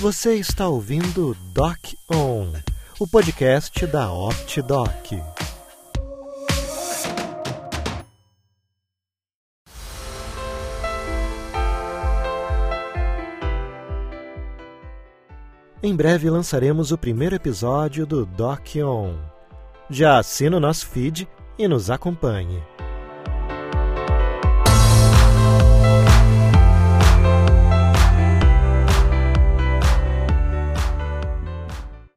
Você está ouvindo Doc On, o podcast da OptiDoc. Em breve lançaremos o primeiro episódio do Doc On. Já assina o nosso feed e nos acompanhe.